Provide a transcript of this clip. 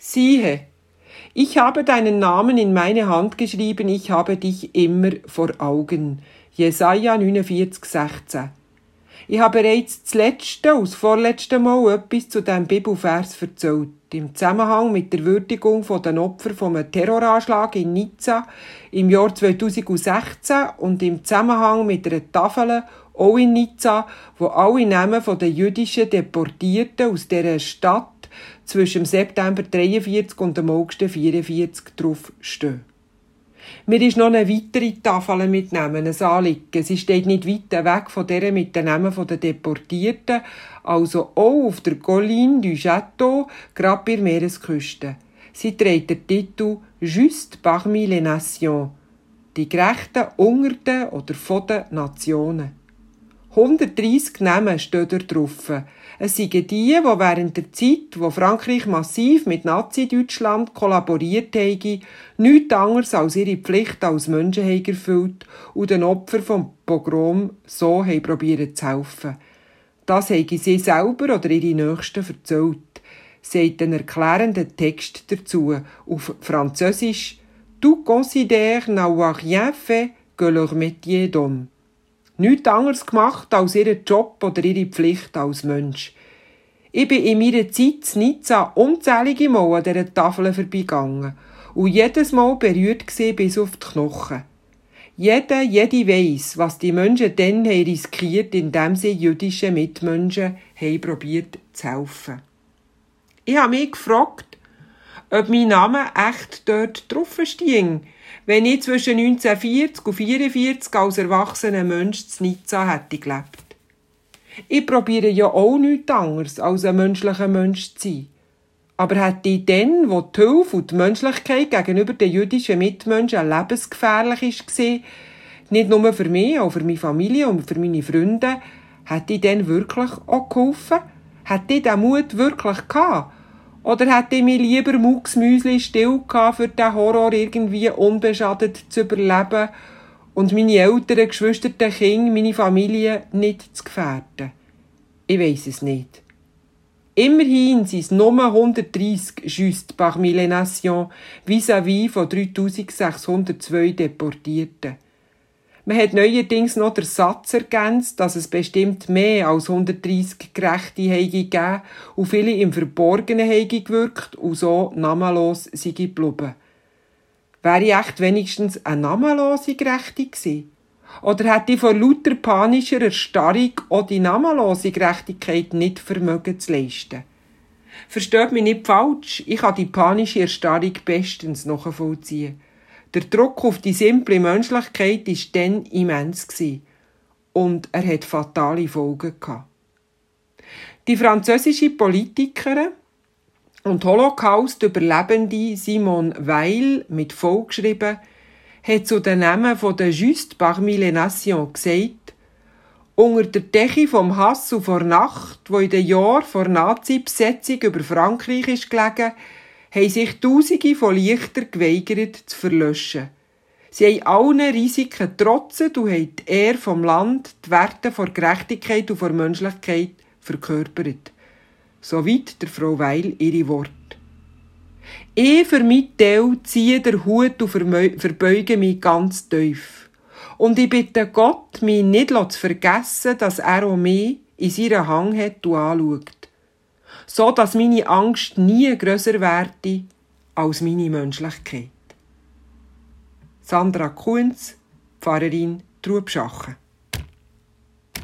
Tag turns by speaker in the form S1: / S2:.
S1: Siehe, ich habe deinen Namen in meine Hand geschrieben, ich habe dich immer vor Augen. Jesaja 49, 16. Ich habe bereits das letzte, aus vorletzte Mal etwas zu diesem Bibelvers erzählt. Im Zusammenhang mit der Würdigung der Opfer vom Terroranschlag in Nizza im Jahr 2016 und im Zusammenhang mit einer Tafel auch in Nizza, wo alle Namen der jüdischen Deportierten aus dieser Stadt zwischen September 43 und dem August 44 draufstehen. Mir ist noch eine weitere Tafel mitnehmen, ein Anliegen. Sie steht nicht weit weg von der mit den Namen der Deportierten, also auch auf der Colline du Château, gerade bei der Meeresküste. Sie trägt den Titel Juste parmi les Nations, die Gerechten unter den oder von den Nationen. 130 Namen stehen da drauf. Es sind die, die während der Zeit, wo Frankreich massiv mit Nazi-Deutschland kollaboriert haben, nichts anderes als ihre Pflicht als Menschen haben erfüllt und den Opfern vom Pogrom so haben zu helfen. Das haben sie selber oder ihre Nächsten erzählt, sagt ein erklärender Text dazu auf Französisch «Tu considères n'avoir rien fait que leur métier d'homme» nichts anderes gemacht als ihren Job oder ihre Pflicht als Mensch. Ich bin in meiner Zeit in Nizza unzählige Mal an dieser Tafel vorbeigegangen und jedes Mal berührt gesehen bis auf die Knochen. Jeder, jede weiss, was die Menschen dann haben riskiert, indem sie jüdischen Mitmenschen haben probiert zu helfen. Ich habe mich gefragt, ob mein Name echt dort drauf steht, wenn ich zwischen 1940 und 1944 als erwachsener Mensch zu Nizza hätte gelebt. Ich probiere ja auch nichts anderes, als ein menschlicher Mensch zu sein. Aber hätte ich dann, wo die Hilfe und die Menschlichkeit gegenüber den jüdischen Mitmenschen lebensgefährlich war, nicht nur für mich, auch für meine Familie und für meine Freunde, hätte ich dann wirklich auch geholfen? Hätte ich den Mut wirklich gehabt? Oder hätte ich mich lieber mucksmüsli still gehabt, für den Horror irgendwie unbeschadet zu überleben und meine Eltern, Geschwister, Kinder, meine Familie nicht zu gefährden? Ich weiss es nicht. Immerhin sind es nur 130 juste parmi les nations vis-à-vis von 3602 Deportierten. Man hat neuerdings noch den Satz ergänzt, dass es bestimmt mehr als 130 Gerechte gegeben und viele im Verborgenen gewirkt und so namenlos sei geblieben. Wäre ich echt wenigstens eine namenlose Gerechte gewesen? Oder hätte ich vor lauter panischer Erstarrung auch die namenlose Gerechtigkeit nicht vermögen zu leisten? Versteht mich nicht falsch, ich kann die panische Erstarrung bestens nachvollziehen. Der Druck auf die simple Menschlichkeit war dann immens. Und er hat fatale Folgen. Die französische Politikerin und Holocaust-Überlebende Simone Weil mit V geschrieben, hat zu den Namen der Juste parmi les Nations gesagt, unter der Decke vom Hass und vor Nacht, wo in den Jahren vor Nazi-Besetzung über Frankreich ist gelegen, haben sich Tausende von Lichtern geweigert zu verlöschen. Sie haben allen Risiken trotzen und haben die Ehre vom Land, die Werte vor Gerechtigkeit und vor Menschlichkeit verkörpert. Soweit der Frau Weil ihre Worte. Ich für meinen Teil ziehe den Hut und verbeuge mich ganz tief. Und ich bitte Gott, mich nicht zu vergessen, dass er auch mich in seiner Hang hat und anschaut so dass meine Angst nie grösser werde als meine Menschlichkeit. Sandra Kunz, Pfarrerin Trubschachen